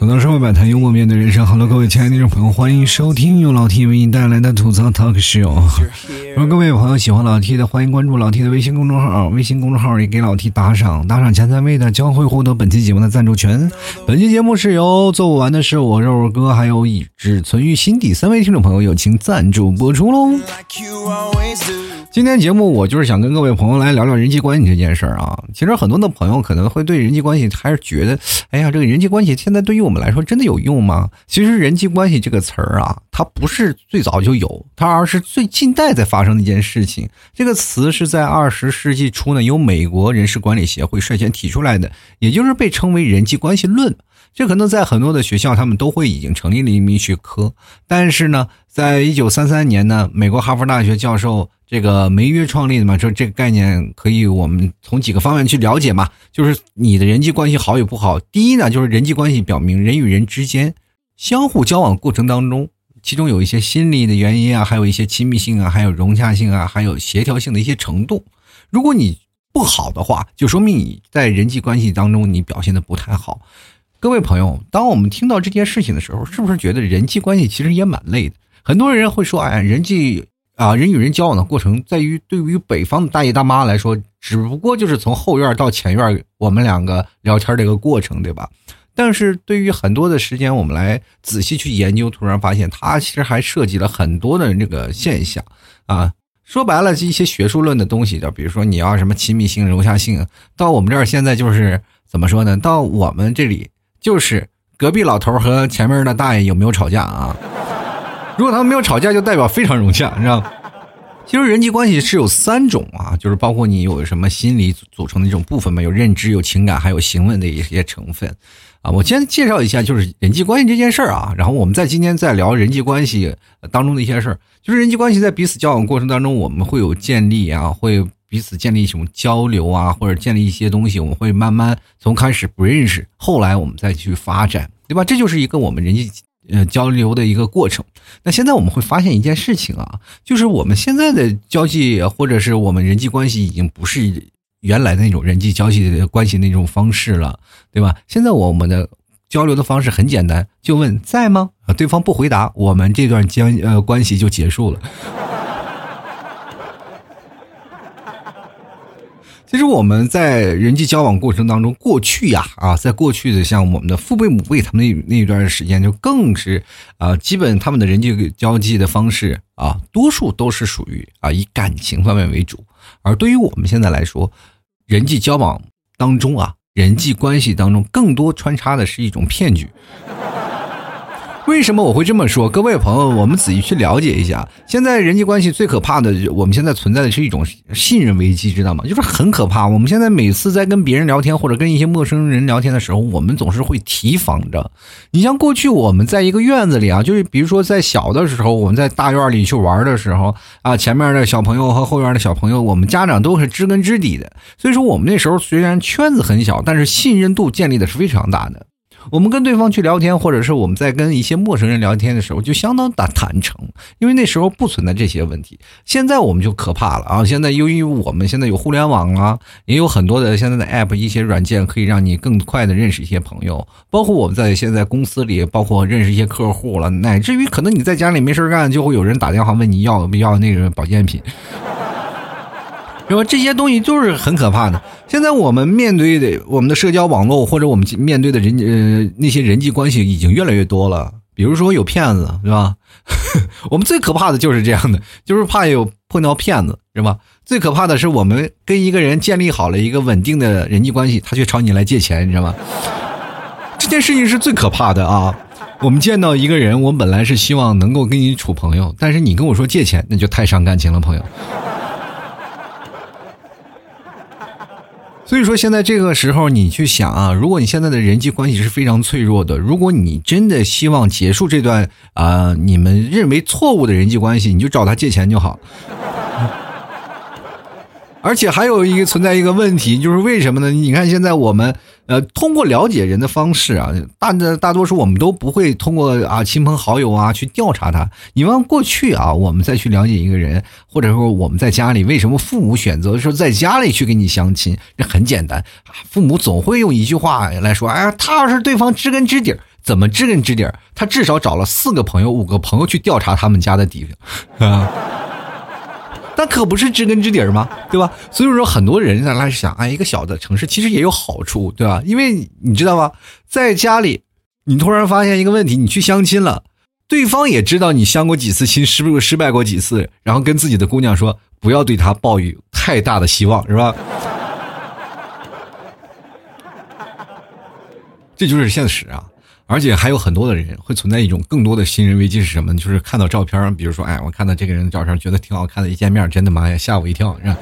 走到社会百态，幽默面对人生。Hello，各位亲爱的听众朋友，欢迎收听由老 T 为你带来的吐槽 Talk Show。如果各位朋友喜欢老 T 的，欢迎关注老 T 的微信公众号，微信公众号也给老 T 打赏，打赏前三位的将会获得本期节目的赞助权。本期节目是由做不完的是我肉肉哥，还有以只存于心底三位听众朋友友情赞助播出喽。今天节目我就是想跟各位朋友来聊聊人际关系这件事儿啊。其实很多的朋友可能会对人际关系还是觉得，哎呀，这个人际关系现在对于我们来说真的有用吗？其实人际关系这个词儿啊，它不是最早就有，它而是最近代在发生的一件事情。这个词是在二十世纪初呢，由美国人事管理协会率先提出来的，也就是被称为人际关系论。这可能在很多的学校，他们都会已经成立了一名学科。但是呢，在一九三三年呢，美国哈佛大学教授这个梅约创立的嘛，说这个概念可以我们从几个方面去了解嘛，就是你的人际关系好与不好。第一呢，就是人际关系表明人与人之间相互交往过程当中，其中有一些心理的原因啊，还有一些亲密性啊，还有融洽性啊，还有协调性的一些程度。如果你不好的话，就说明你在人际关系当中你表现的不太好。各位朋友，当我们听到这件事情的时候，是不是觉得人际关系其实也蛮累的？很多人会说：“哎，人际啊，人与人交往的过程，在于对于北方的大爷大妈来说，只不过就是从后院到前院，我们两个聊天这个过程，对吧？但是对于很多的时间，我们来仔细去研究，突然发现它其实还涉及了很多的这个现象啊。说白了，一些学术论的东西，就比如说你要什么亲密性、融洽性，到我们这儿现在就是怎么说呢？到我们这里。就是隔壁老头和前面的大爷有没有吵架啊？如果他们没有吵架，就代表非常融洽，你知道？其实人际关系是有三种啊，就是包括你有什么心理组成的一种部分嘛，有认知、有情感，还有行为的一些成分啊。我先介绍一下，就是人际关系这件事儿啊，然后我们在今天再聊人际关系当中的一些事儿。就是人际关系在彼此交往过程当中，我们会有建立啊，会。彼此建立一种交流啊，或者建立一些东西，我们会慢慢从开始不认识，后来我们再去发展，对吧？这就是一个我们人际呃交流的一个过程。那现在我们会发现一件事情啊，就是我们现在的交际或者是我们人际关系已经不是原来的那种人际交际的关系那种方式了，对吧？现在我们的交流的方式很简单，就问在吗？对方不回答，我们这段交呃关系就结束了。其实我们在人际交往过程当中，过去呀啊，在过去的像我们的父辈母辈，他们那那一段时间就更是啊，基本他们的人际交际的方式啊，多数都是属于啊以感情方面为主。而对于我们现在来说，人际交往当中啊，人际关系当中更多穿插的是一种骗局。为什么我会这么说？各位朋友，我们仔细去了解一下。现在人际关系最可怕的，我们现在存在的是一种信任危机，知道吗？就是很可怕。我们现在每次在跟别人聊天或者跟一些陌生人聊天的时候，我们总是会提防着。你像过去我们在一个院子里啊，就是比如说在小的时候，我们在大院里去玩的时候啊，前面的小朋友和后院的小朋友，我们家长都是知根知底的。所以说，我们那时候虽然圈子很小，但是信任度建立的是非常大的。我们跟对方去聊天，或者是我们在跟一些陌生人聊天的时候，就相当的坦诚，因为那时候不存在这些问题。现在我们就可怕了啊！现在由于我们现在有互联网啊，也有很多的现在的 app 一些软件，可以让你更快的认识一些朋友。包括我们在现在公司里，包括认识一些客户了，乃至于可能你在家里没事干，就会有人打电话问你要不要那个保健品。是吧？这些东西就是很可怕的。现在我们面对的我们的社交网络，或者我们面对的人呃那些人际关系已经越来越多了。比如说有骗子，是吧？我们最可怕的就是这样的，就是怕有碰到骗子，是吧？最可怕的是我们跟一个人建立好了一个稳定的人际关系，他却朝你来借钱，你知道吗？这件事情是最可怕的啊！我们见到一个人，我们本来是希望能够跟你处朋友，但是你跟我说借钱，那就太伤感情了，朋友。所以说，现在这个时候，你去想啊，如果你现在的人际关系是非常脆弱的，如果你真的希望结束这段啊你们认为错误的人际关系，你就找他借钱就好。而且还有一个存在一个问题，就是为什么呢？你看现在我们呃，通过了解人的方式啊，大大多数我们都不会通过啊亲朋好友啊去调查他。你往过去啊，我们再去了解一个人，或者说我们在家里为什么父母选择说在家里去给你相亲？这很简单啊，父母总会用一句话来说：“哎呀，他要是对方知根知底儿怎么知根知底儿他至少找了四个朋友、五个朋友去调查他们家的底啊。但可不是知根知底儿吗？对吧？所以说，很多人在那想，哎，一个小的城市其实也有好处，对吧？因为你知道吗？在家里，你突然发现一个问题，你去相亲了，对方也知道你相过几次亲，是不是失败过几次，然后跟自己的姑娘说，不要对他抱有太大的希望，是吧？这就是现实啊。而且还有很多的人会存在一种更多的信任危机是什么？就是看到照片，比如说，哎，我看到这个人的照片，觉得挺好看的，一见面，真的妈呀，吓我一跳，是吧？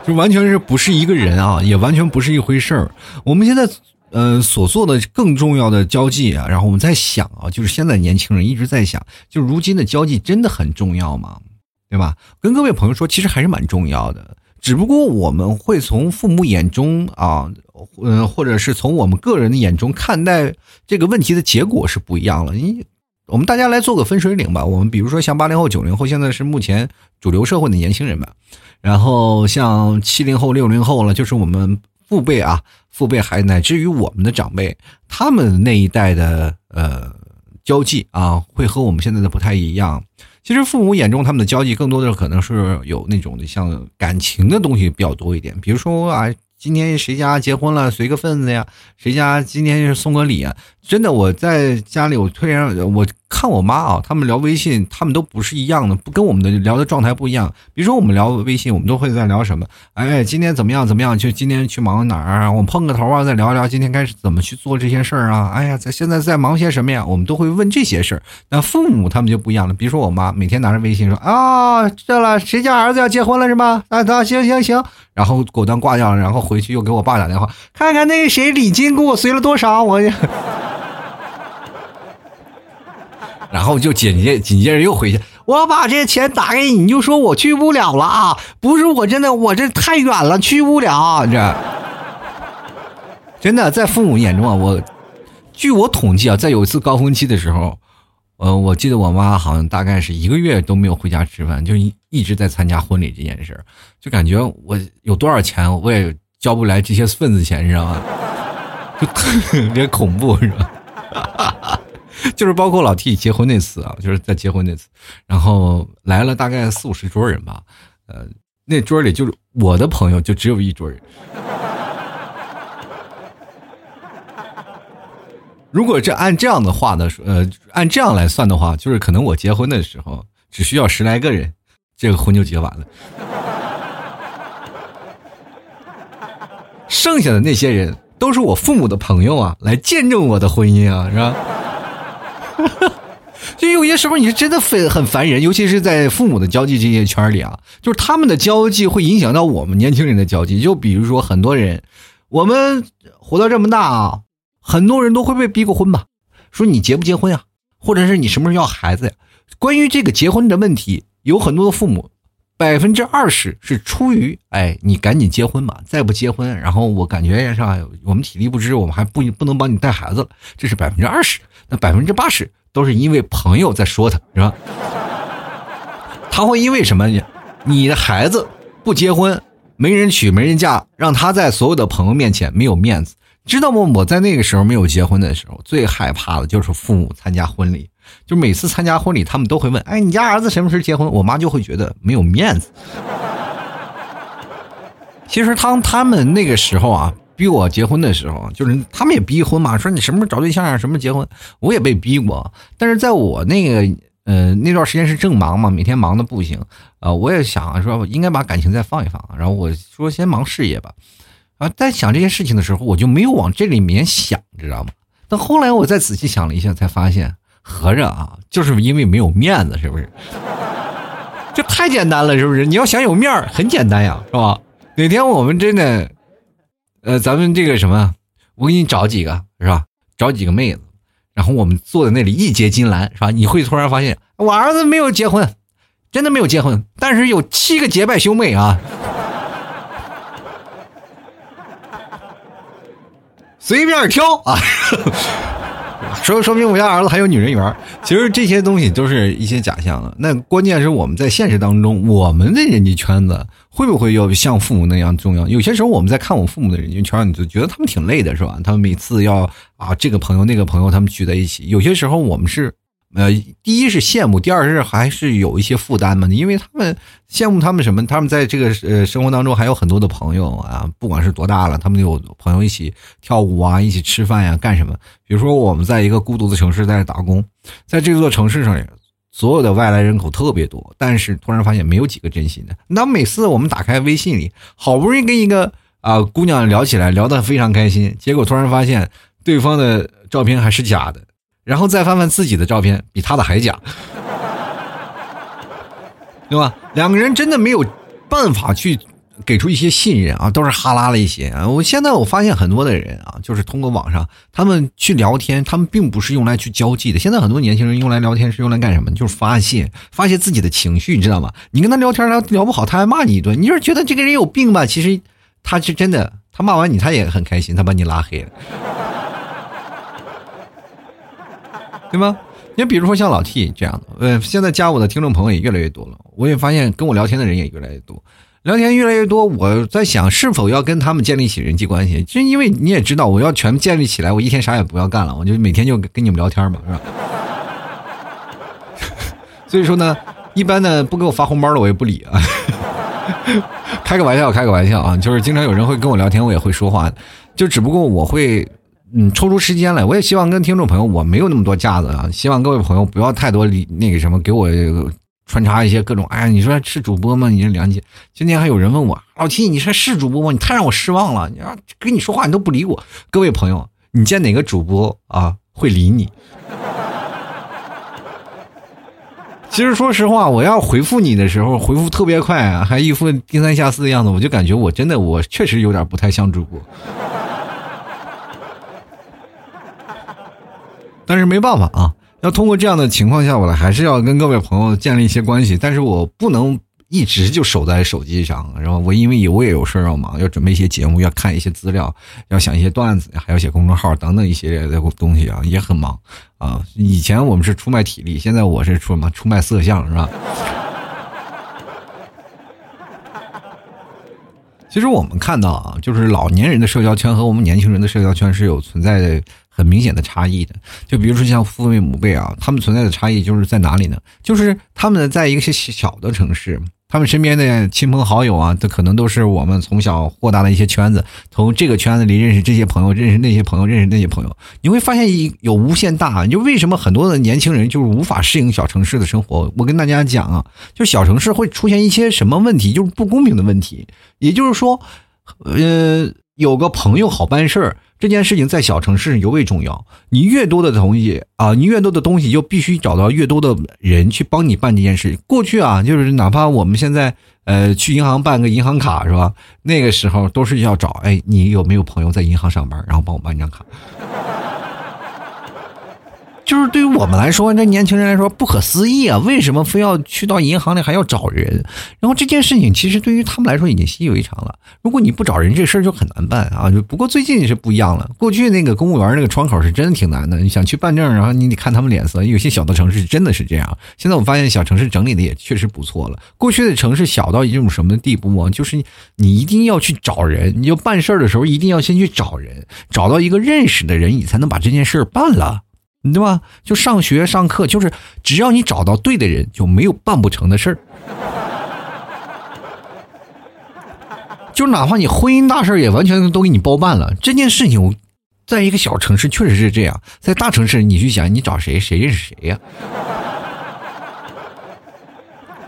就完全是不是一个人啊，也完全不是一回事儿。我们现在，呃，所做的更重要的交际啊，然后我们在想啊，就是现在年轻人一直在想，就如今的交际真的很重要吗？对吧？跟各位朋友说，其实还是蛮重要的。只不过我们会从父母眼中啊，嗯，或者是从我们个人的眼中看待这个问题的结果是不一样了。你，我们大家来做个分水岭吧。我们比如说像八零后、九零后，现在是目前主流社会的年轻人们，然后像七零后、六零后了，就是我们父辈啊，父辈还乃至于我们的长辈，他们那一代的呃交际啊，会和我们现在的不太一样。其实父母眼中他们的交际更多的可能是有那种的像感情的东西比较多一点，比如说啊。今天谁家结婚了，随个份子呀？谁家今天是送个礼啊？真的，我在家里，我突然我看我妈啊，他们聊微信，他们都不是一样的，不跟我们的聊的状态不一样。比如说我们聊微信，我们都会在聊什么？哎，今天怎么样？怎么样？就今天去忙哪儿？我们碰个头啊，再聊聊今天该怎么去做这些事儿啊？哎呀，在现在在忙些什么呀？我们都会问这些事儿。那父母他们就不一样了。比如说我妈每天拿着微信说啊，知道了，谁家儿子要结婚了是吗？啊，行行行。然后果断挂掉了，然后回去又给我爸打电话，看看那个谁礼金给我随了多少，我，然后就紧接紧接着又回去，我把这钱打给你，你就说我去不了了啊，不是我真的我这太远了去不了，这真的在父母眼中啊，我据我统计啊，在有一次高峰期的时候。呃，我记得我妈好像大概是一个月都没有回家吃饭，就一一直在参加婚礼这件事就感觉我有多少钱我也交不来这些份子钱，你知道吗？就特别恐怖，是吧？就是包括老 T 结婚那次啊，就是在结婚那次，然后来了大概四五十桌人吧，呃，那桌里就是我的朋友就只有一桌人。如果这按这样的话的呃，按这样来算的话，就是可能我结婚的时候只需要十来个人，这个婚就结完了。剩下的那些人都是我父母的朋友啊，来见证我的婚姻啊，是吧？就有些时候你是真的很很烦人，尤其是在父母的交际这些圈里啊，就是他们的交际会影响到我们年轻人的交际。就比如说很多人，我们活到这么大啊。很多人都会被逼过婚吧？说你结不结婚呀？或者是你什么时候要孩子呀？关于这个结婚的问题，有很多的父母，百分之二十是出于哎，你赶紧结婚吧，再不结婚，然后我感觉上我们体力不支，我们还不不能帮你带孩子了。这是百分之二十，那百分之八十都是因为朋友在说他，是吧？他会因为什么？你的孩子不结婚，没人娶，没人嫁，让他在所有的朋友面前没有面子。知道吗？我在那个时候没有结婚的时候，最害怕的就是父母参加婚礼。就每次参加婚礼，他们都会问：“哎，你家儿子什么时候结婚？”我妈就会觉得没有面子。其实当他们那个时候啊，逼我结婚的时候，就是他们也逼婚嘛，说你什么时候找对象啊，什么结婚，我也被逼过。但是在我那个呃那段时间是正忙嘛，每天忙的不行啊，我也想说应该把感情再放一放，然后我说先忙事业吧。啊，在想这件事情的时候，我就没有往这里面想，知道吗？但后来我再仔细想了一下，才发现，合着啊，就是因为没有面子，是不是？这太简单了，是不是？你要想有面儿，很简单呀，是吧？哪天我们真的，呃，咱们这个什么，我给你找几个，是吧？找几个妹子，然后我们坐在那里一结金兰，是吧？你会突然发现，我儿子没有结婚，真的没有结婚，但是有七个结拜兄妹啊。随便挑啊。说说明我家儿子还有女人缘。其实这些东西都是一些假象。那关键是我们在现实当中，我们的人际圈子会不会要像父母那样重要？有些时候我们在看我父母的人际圈，你就觉得他们挺累的，是吧？他们每次要啊这个朋友那个朋友他们聚在一起，有些时候我们是。呃，第一是羡慕，第二是还是有一些负担嘛，因为他们羡慕他们什么？他们在这个呃生活当中还有很多的朋友啊，不管是多大了，他们有朋友一起跳舞啊，一起吃饭呀，干什么？比如说我们在一个孤独的城市在打工，在这座城市上，所有的外来人口特别多，但是突然发现没有几个真心的。那每次我们打开微信里，好不容易跟一个啊姑娘聊起来，聊得非常开心，结果突然发现对方的照片还是假的。然后再翻翻自己的照片，比他的还假，对吧？两个人真的没有办法去给出一些信任啊，都是哈拉了一些啊。我现在我发现很多的人啊，就是通过网上他们去聊天，他们并不是用来去交际的。现在很多年轻人用来聊天是用来干什么？就是发泄发泄自己的情绪，你知道吗？你跟他聊天，他聊不好，他还骂你一顿。你就是觉得这个人有病吧？其实他是真的，他骂完你，他也很开心，他把你拉黑了。对吗？你比如说像老 T 这样的，呃，现在加我的听众朋友也越来越多了。我也发现跟我聊天的人也越来越多，聊天越来越多。我在想，是否要跟他们建立起人际关系？就因为你也知道，我要全建立起来，我一天啥也不要干了，我就每天就跟你们聊天嘛，是吧？所以说呢，一般呢不给我发红包的我也不理啊。开个玩笑，开个玩笑啊，就是经常有人会跟我聊天，我也会说话，就只不过我会。嗯，抽出时间来，我也希望跟听众朋友，我没有那么多架子啊，希望各位朋友不要太多理那个什么，给我穿插一些各种。哎，你说是主播吗？你这良心。今天还有人问我，老七，你说是主播吗？你太让我失望了。你说跟你说话你都不理我。各位朋友，你见哪个主播啊会理你？其实说实话，我要回复你的时候，回复特别快，还一副低三下四的样子，我就感觉我真的我确实有点不太像主播。但是没办法啊，要通过这样的情况下，我还是要跟各位朋友建立一些关系。但是我不能一直就守在手机上，然后我因为有我也有事要忙，要准备一些节目，要看一些资料，要想一些段子，还要写公众号等等一系列的东西啊，也很忙啊。以前我们是出卖体力，现在我是出什么出卖色相是吧？其实我们看到啊，就是老年人的社交圈和我们年轻人的社交圈是有存在的。很明显的差异的，就比如说像父辈母辈啊，他们存在的差异就是在哪里呢？就是他们在一个些小的城市，他们身边的亲朋好友啊，这可能都是我们从小获大的一些圈子，从这个圈子里认识这些朋友，认识那些朋友，认识那些朋友，你会发现一有无限大。就为什么很多的年轻人就是无法适应小城市的生活？我跟大家讲啊，就小城市会出现一些什么问题？就是不公平的问题。也就是说，呃，有个朋友好办事儿。这件事情在小城市尤为重要。你越多的东西啊，你越多的东西就必须找到越多的人去帮你办这件事。过去啊，就是哪怕我们现在呃去银行办个银行卡是吧？那个时候都是要找哎，你有没有朋友在银行上班，然后帮我办张卡。就是对于我们来说，这年轻人来说不可思议啊！为什么非要去到银行里还要找人？然后这件事情其实对于他们来说已经习以为常了。如果你不找人，这事儿就很难办啊！就不过最近是不一样了。过去那个公务员那个窗口是真的挺难的，你想去办证，然后你得看他们脸色。有些小的城市真的是这样。现在我发现小城市整理的也确实不错了。过去的城市小到一种什么地步啊？就是你一定要去找人，你就办事儿的时候一定要先去找人，找到一个认识的人，你才能把这件事儿办了。对吧？就上学上课，就是只要你找到对的人，就没有办不成的事儿。就哪怕你婚姻大事也完全都给你包办了。这件事情，在一个小城市确实是这样，在大城市你去想，你找谁谁认识谁呀？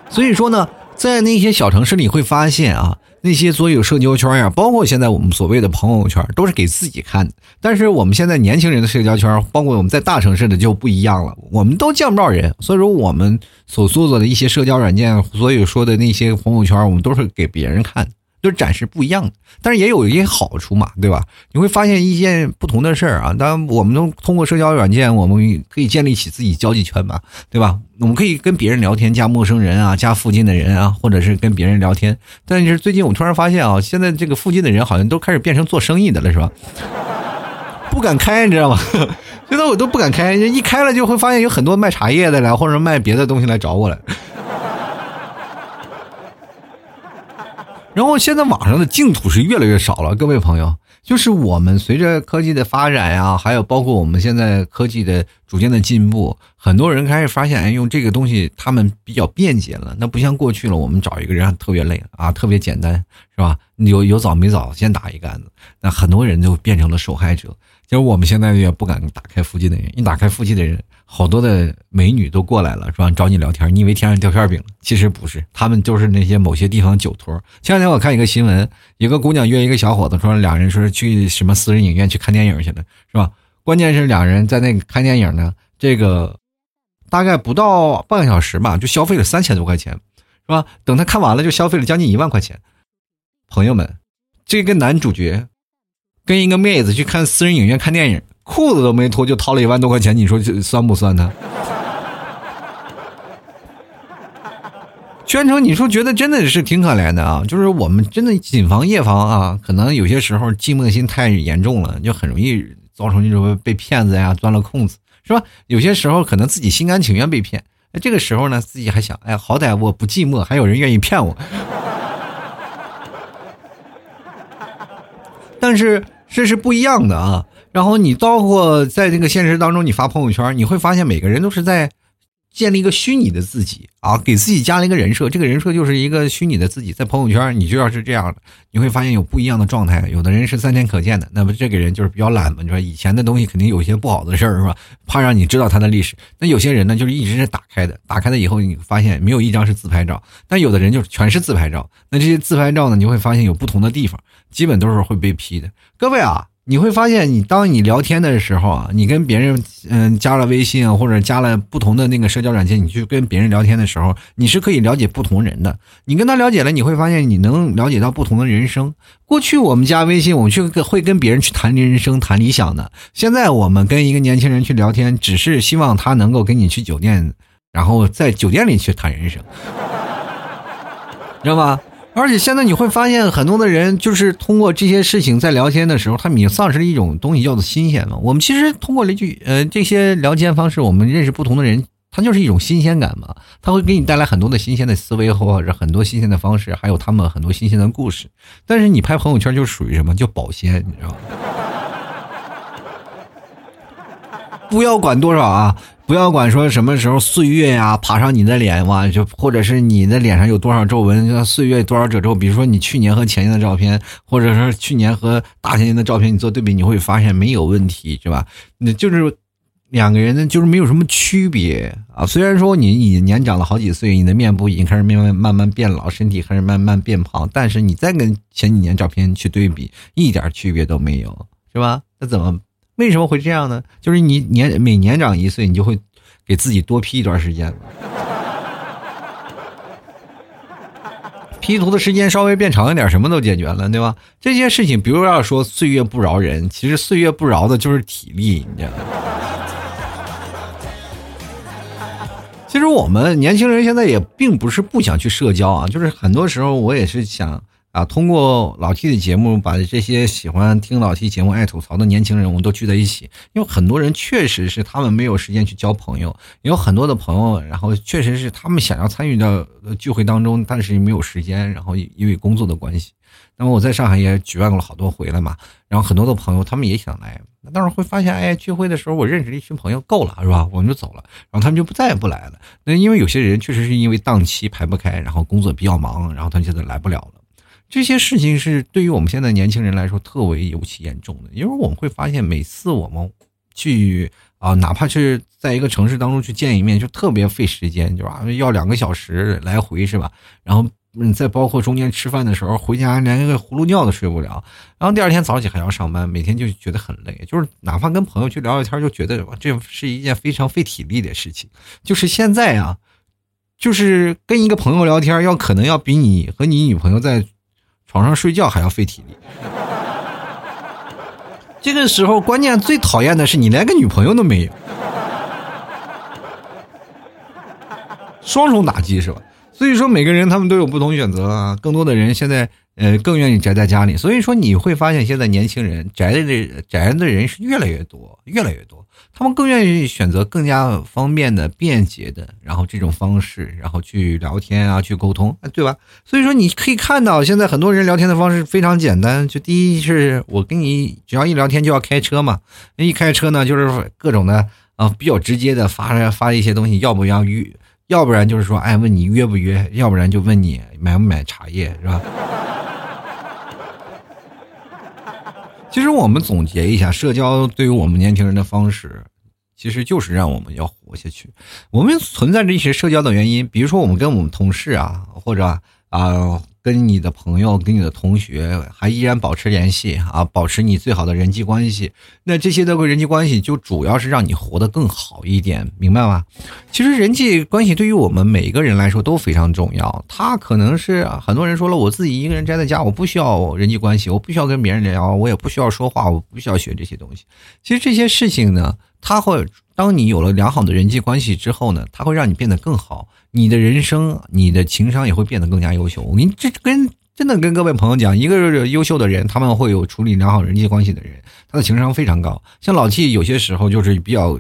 所以说呢，在那些小城市里会发现啊。那些所有社交圈呀，包括现在我们所谓的朋友圈，都是给自己看的。但是我们现在年轻人的社交圈，包括我们在大城市的就不一样了。我们都见不到人，所以说我们所做的的一些社交软件，所有说的那些朋友圈，我们都是给别人看。就是展示不一样的，但是也有一些好处嘛，对吧？你会发现一件不同的事儿啊。当然，我们都通过社交软件，我们可以建立起自己交际圈嘛，对吧？我们可以跟别人聊天，加陌生人啊，加附近的人啊，或者是跟别人聊天。但是最近我突然发现啊，现在这个附近的人好像都开始变成做生意的了，是吧？不敢开，你知道吗？现在我都不敢开，一开了就会发现有很多卖茶叶的来，或者卖别的东西来找我了。然后现在网上的净土是越来越少了，各位朋友，就是我们随着科技的发展呀，还有包括我们现在科技的逐渐的进步，很多人开始发现，哎，用这个东西他们比较便捷了，那不像过去了，我们找一个人特别累啊，特别简单，是吧？有有早没早，先打一杆子，那很多人就变成了受害者。其实我们现在也不敢打开附近的人，一打开附近的人，好多的美女都过来了，是吧？找你聊天，你以为天上掉馅饼了？其实不是，他们就是那些某些地方酒托。前两天我看一个新闻，一个姑娘约一个小伙子，说两人说去什么私人影院去看电影去了，是吧？关键是两人在那看电影呢，这个大概不到半个小时吧，就消费了三千多块钱，是吧？等他看完了，就消费了将近一万块钱。朋友们，这个男主角。跟一个妹子去看私人影院看电影，裤子都没脱就掏了一万多块钱，你说这酸不酸呢？宣城你说觉得真的是挺可怜的啊，就是我们真的谨防夜防啊，可能有些时候寂寞心太严重了，就很容易造成这种被骗子呀钻了空子，是吧？有些时候可能自己心甘情愿被骗，这个时候呢，自己还想，哎，好歹我不寂寞，还有人愿意骗我。但是这是不一样的啊！然后你包括在这个现实当中，你发朋友圈，你会发现每个人都是在建立一个虚拟的自己啊，给自己加了一个人设。这个人设就是一个虚拟的自己，在朋友圈你就要是这样的，你会发现有不一样的状态。有的人是三天可见的，那么这个人就是比较懒嘛，你说以前的东西肯定有一些不好的事儿是吧？怕让你知道他的历史。那有些人呢，就是一直是打开的，打开了以后你发现没有一张是自拍照，但有的人就全是自拍照。那这些自拍照呢，你会发现有不同的地方。基本都是会被批的，各位啊，你会发现，你当你聊天的时候啊，你跟别人嗯加了微信啊或者加了不同的那个社交软件，你去跟别人聊天的时候，你是可以了解不同人的。你跟他了解了，你会发现你能了解到不同的人生。过去我们加微信，我们去会跟别人去谈人生、谈理想的。现在我们跟一个年轻人去聊天，只是希望他能够跟你去酒店，然后在酒店里去谈人生，知道吗？而且现在你会发现，很多的人就是通过这些事情在聊天的时候，他们已经丧失了一种东西，叫做新鲜了。我们其实通过了一句呃这些聊天方式，我们认识不同的人，它就是一种新鲜感嘛。它会给你带来很多的新鲜的思维或者很多新鲜的方式，还有他们很多新鲜的故事。但是你拍朋友圈就属于什么？叫保鲜，你知道吗？不要管多少啊。不要管说什么时候岁月呀爬上你的脸哇，就或者是你的脸上有多少皱纹，岁月多少褶皱。比如说你去年和前年的照片，或者说去年和大前年的照片，你做对比，你会发现没有问题，是吧？那就是两个人呢，就是没有什么区别啊。虽然说你已经年长了好几岁，你的面部已经开始慢慢慢慢变老，身体开始慢慢变胖，但是你再跟前几年照片去对比，一点区别都没有，是吧？那怎么？为什么会这样呢？就是你年每年长一岁，你就会给自己多 P 一段时间。P 图的时间稍微变长一点，什么都解决了，对吧？这些事情，比如要说岁月不饶人，其实岁月不饶的就是体力，你知道吗？其实我们年轻人现在也并不是不想去社交啊，就是很多时候我也是想。啊，通过老 T 的节目，把这些喜欢听老 T 节目、爱吐槽的年轻人，我们都聚在一起。因为很多人确实是他们没有时间去交朋友，有很多的朋友，然后确实是他们想要参与到聚会当中，但是没有时间，然后因为工作的关系。那么我在上海也举办过了好多回了嘛，然后很多的朋友他们也想来，那当时会发现，哎，聚会的时候我认识了一群朋友够了，是吧？我们就走了，然后他们就不再也不来了。那因为有些人确实是因为档期排不开，然后工作比较忙，然后他就来不了了。这些事情是对于我们现在年轻人来说特为尤其严重的，因为我们会发现，每次我们去啊，哪怕是在一个城市当中去见一面，就特别费时间，对吧？要两个小时来回，是吧？然后，嗯，再包括中间吃饭的时候，回家连一个葫芦觉都睡不了，然后第二天早起还要上班，每天就觉得很累。就是哪怕跟朋友去聊聊天，就觉得这是一件非常费体力的事情。就是现在啊，就是跟一个朋友聊天，要可能要比你和你女朋友在。床上睡觉还要费体力，这个时候关键最讨厌的是你连个女朋友都没有，双重打击是吧？所以说每个人他们都有不同选择啊。更多的人现在呃更愿意宅在家里，所以说你会发现现在年轻人宅的宅的人是越来越多，越来越多。他们更愿意选择更加方便的、便捷的，然后这种方式，然后去聊天啊，去沟通，对吧？所以说你可以看到，现在很多人聊天的方式非常简单。就第一是我跟你只要一聊天就要开车嘛，一开车呢就是各种的啊比较直接的发发一些东西，要不要约，要不然就是说哎问你约不约，要不然就问你买不买茶叶，是吧？其实我们总结一下，社交对于我们年轻人的方式，其实就是让我们要活下去。我们存在着一些社交的原因，比如说我们跟我们同事啊，或者啊。跟你的朋友、跟你的同学还依然保持联系啊，保持你最好的人际关系。那这些的人际关系就主要是让你活得更好一点，明白吗？其实人际关系对于我们每一个人来说都非常重要。他可能是很多人说了，我自己一个人宅在家，我不需要人际关系，我不需要跟别人聊，我也不需要说话，我不需要学这些东西。其实这些事情呢，他会当你有了良好的人际关系之后呢，他会让你变得更好。你的人生，你的情商也会变得更加优秀。我跟这跟真的跟各位朋友讲，一个优秀的人，他们会有处理良好人际关系的人，他的情商非常高。像老 T 有些时候就是比较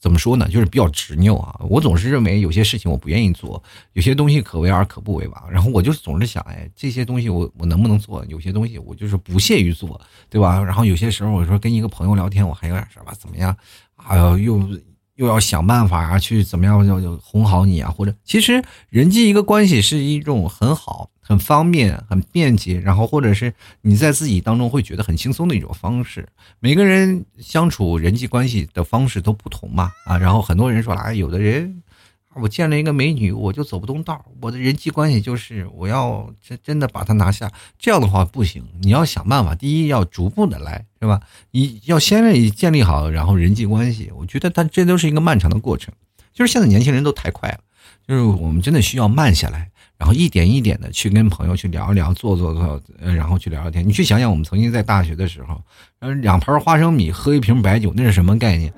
怎么说呢，就是比较执拗啊。我总是认为有些事情我不愿意做，有些东西可为而可不为吧。然后我就总是想，哎，这些东西我我能不能做？有些东西我就是不屑于做，对吧？然后有些时候我说跟一个朋友聊天，我还有点什么怎么样？哎呦又。又要想办法啊，去怎么样要哄好你啊？或者，其实人际一个关系是一种很好、很方便、很便捷，然后或者是你在自己当中会觉得很轻松的一种方式。每个人相处人际关系的方式都不同嘛啊，然后很多人说了，有的人。我见了一个美女，我就走不动道我的人际关系就是我要真真的把她拿下，这样的话不行。你要想办法，第一要逐步的来，是吧？你要先建立好，然后人际关系。我觉得它这都是一个漫长的过程。就是现在年轻人都太快了，就是我们真的需要慢下来，然后一点一点的去跟朋友去聊一聊，坐坐坐，然后去聊聊天。你去想想，我们曾经在大学的时候，两盘花生米喝一瓶白酒，那是什么概念？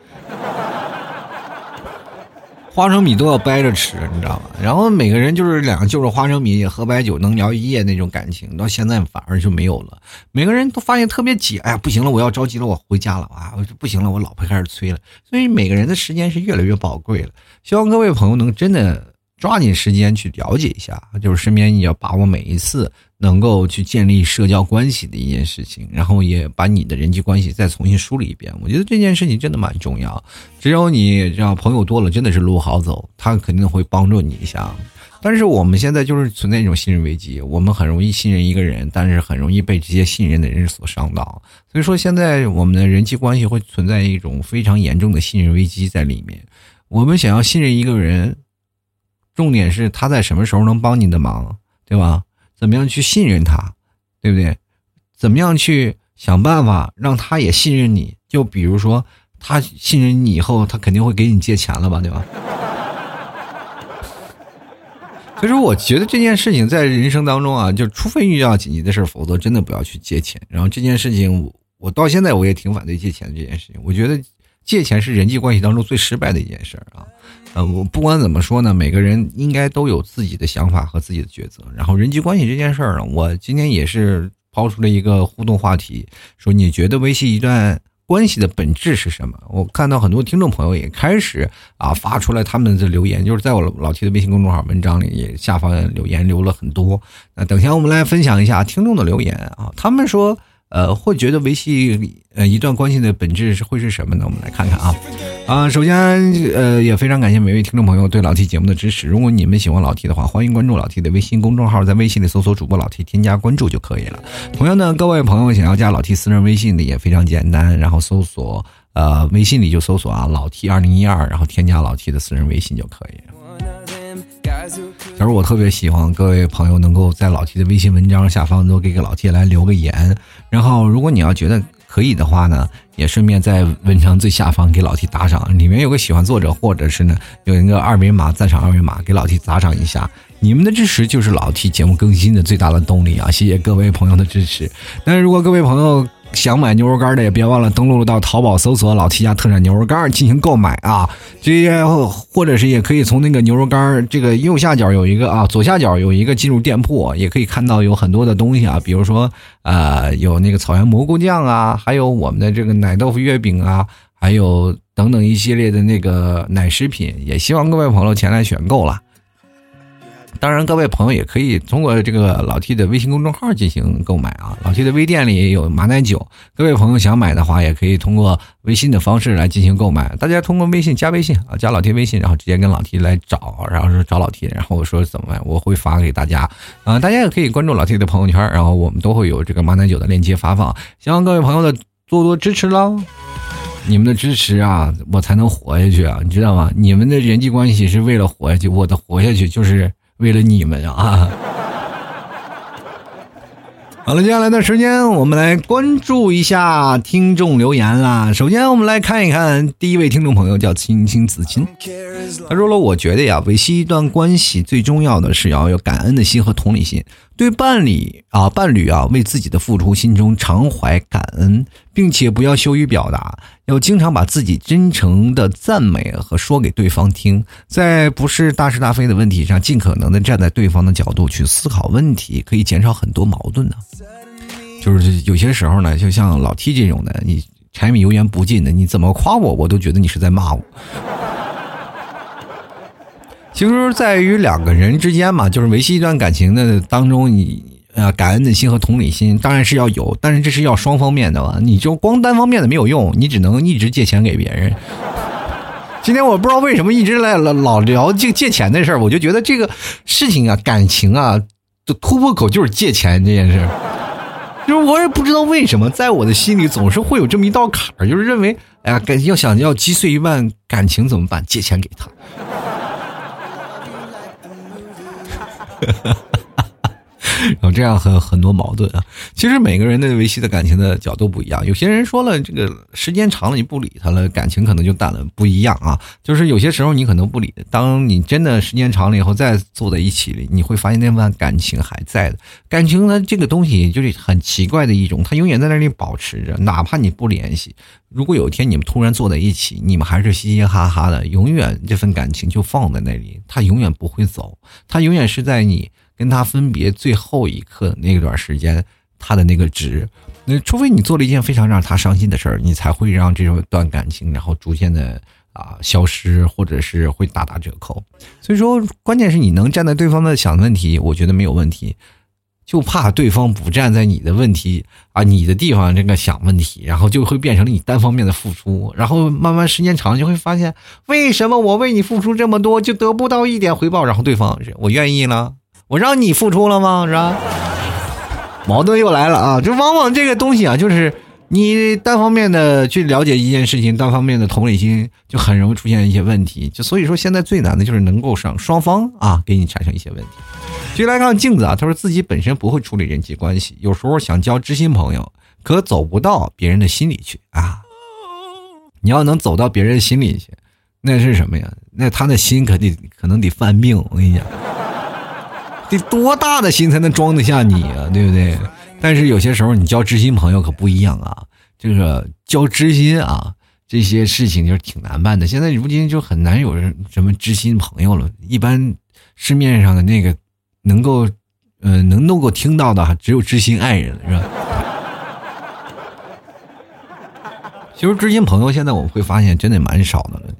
花生米都要掰着吃，你知道吗？然后每个人就是两个就是花生米喝白酒能聊一夜那种感情，到现在反而就没有了。每个人都发现特别挤，哎呀不行了，我要着急了，我回家了啊！我不行了，我老婆开始催了。所以每个人的时间是越来越宝贵了。希望各位朋友能真的抓紧时间去了解一下，就是身边你要把握每一次。能够去建立社交关系的一件事情，然后也把你的人际关系再重新梳理一遍。我觉得这件事情真的蛮重要。只有你这样朋友多了，真的是路好走，他肯定会帮助你一下。但是我们现在就是存在一种信任危机，我们很容易信任一个人，但是很容易被这些信任的人所伤到。所以说，现在我们的人际关系会存在一种非常严重的信任危机在里面。我们想要信任一个人，重点是他在什么时候能帮你的忙，对吧？怎么样去信任他，对不对？怎么样去想办法让他也信任你？就比如说，他信任你以后，他肯定会给你借钱了吧，对吧？所以说，我觉得这件事情在人生当中啊，就除非遇到紧急的事否则真的不要去借钱。然后这件事情，我我到现在我也挺反对借钱的这件事情。我觉得借钱是人际关系当中最失败的一件事啊。呃，我不管怎么说呢，每个人应该都有自己的想法和自己的抉择。然后人际关系这件事儿呢，我今天也是抛出了一个互动话题，说你觉得维系一段关系的本质是什么？我看到很多听众朋友也开始啊发出来他们的留言，就是在我老 T 的微信公众号文章里也下方留言留了很多。那等下我们来分享一下听众的留言啊，他们说。呃，会觉得维系呃一段关系的本质是会是什么呢？我们来看看啊，啊，首先呃也非常感谢每位听众朋友对老 T 节目的支持。如果你们喜欢老 T 的话，欢迎关注老 T 的微信公众号，在微信里搜索主播老 T，添加关注就可以了。同样呢，各位朋友想要加老 T 私人微信的也非常简单，然后搜索呃微信里就搜索啊老 T 二零一二，然后添加老 T 的私人微信就可以了。假如我特别希望各位朋友能够在老 T 的微信文章下方都给个老 T 来留个言，然后如果你要觉得可以的话呢，也顺便在文章最下方给老 T 打赏，里面有个喜欢作者或者是呢有一个二维码赞赏二维码给老 T 打赏一下，你们的支持就是老 T 节目更新的最大的动力啊！谢谢各位朋友的支持。那如果各位朋友，想买牛肉干的也别忘了登录到淘宝搜索“老七家特产牛肉干”进行购买啊！这些或者是也可以从那个牛肉干这个右下角有一个啊，左下角有一个进入店铺，也可以看到有很多的东西啊，比如说呃有那个草原蘑菇酱啊，还有我们的这个奶豆腐月饼啊，还有等等一系列的那个奶食品，也希望各位朋友前来选购了。当然，各位朋友也可以通过这个老 T 的微信公众号进行购买啊。老 T 的微店里也有马奶酒，各位朋友想买的话，也可以通过微信的方式来进行购买。大家通过微信加微信啊，加老 T 微信，然后直接跟老 T 来找，然后说找老 T，然后我说怎么，我会发给大家啊。大家也可以关注老 T 的朋友圈，然后我们都会有这个马奶酒的链接发放。希望各位朋友的多多支持喽！你们的支持啊，我才能活下去啊，你知道吗？你们的人际关系是为了活下去，我的活下去就是。为了你们啊！好了，接下来的时间我们来关注一下听众留言啦。首先，我们来看一看第一位听众朋友叫青青子衿，他说了：“我觉得呀，维系一段关系最重要的是要有感恩的心和同理心。”对伴侣啊，伴侣啊，为自己的付出心中常怀感恩，并且不要羞于表达，要经常把自己真诚的赞美和说给对方听，在不是大是大非的问题上，尽可能的站在对方的角度去思考问题，可以减少很多矛盾呢。就是有些时候呢，就像老 T 这种的，你柴米油盐不进的，你怎么夸我，我都觉得你是在骂我。其实，在于两个人之间嘛，就是维系一段感情的当中，你呃，感恩的心和同理心当然是要有，但是这是要双方面的嘛，你就光单方面的没有用，你只能一直借钱给别人。今天我不知道为什么一直来老老聊这借钱的事儿，我就觉得这个事情啊，感情啊，的突破口就是借钱这件事。就是我也不知道为什么，在我的心里总是会有这么一道坎儿，就是认为，哎呀，感要想要击碎一段感情怎么办？借钱给他。哈，然后这样很很多矛盾啊。其实每个人的维系的感情的角度不一样。有些人说了，这个时间长了你不理他了，感情可能就淡了。不一样啊，就是有些时候你可能不理，当你真的时间长了以后再坐在一起，你会发现那份感情还在的。感情呢，这个东西就是很奇怪的一种，它永远在那里保持着，哪怕你不联系。如果有一天你们突然坐在一起，你们还是嘻嘻哈哈的，永远这份感情就放在那里，它永远不会走，它永远是在你跟他分别最后一刻那段时间，他的那个值。那除非你做了一件非常让他伤心的事儿，你才会让这段感情然后逐渐的啊消失，或者是会大打折扣。所以说，关键是你能站在对方的想问题，我觉得没有问题。就怕对方不站在你的问题啊，你的地方这个想问题，然后就会变成了你单方面的付出，然后慢慢时间长就会发现，为什么我为你付出这么多就得不到一点回报？然后对方我愿意了，我让你付出了吗？是吧？矛盾又来了啊！就往往这个东西啊，就是你单方面的去了解一件事情，单方面的同理心就很容易出现一些问题。就所以说，现在最难的就是能够让双方啊给你产生一些问题。就来看镜子啊，他说自己本身不会处理人际关系，有时候想交知心朋友，可走不到别人的心里去啊。你要能走到别人心里去，那是什么呀？那他的心可得可能得犯病，我跟你讲，得多大的心才能装得下你啊？对不对？但是有些时候你交知心朋友可不一样啊，这个交知心啊，这些事情就是挺难办的。现在如今就很难有人什么知心朋友了，一般市面上的那个。能够，呃，能能够听到的只有知心爱人，是吧？其实知心朋友现在我们会发现真的蛮少的了，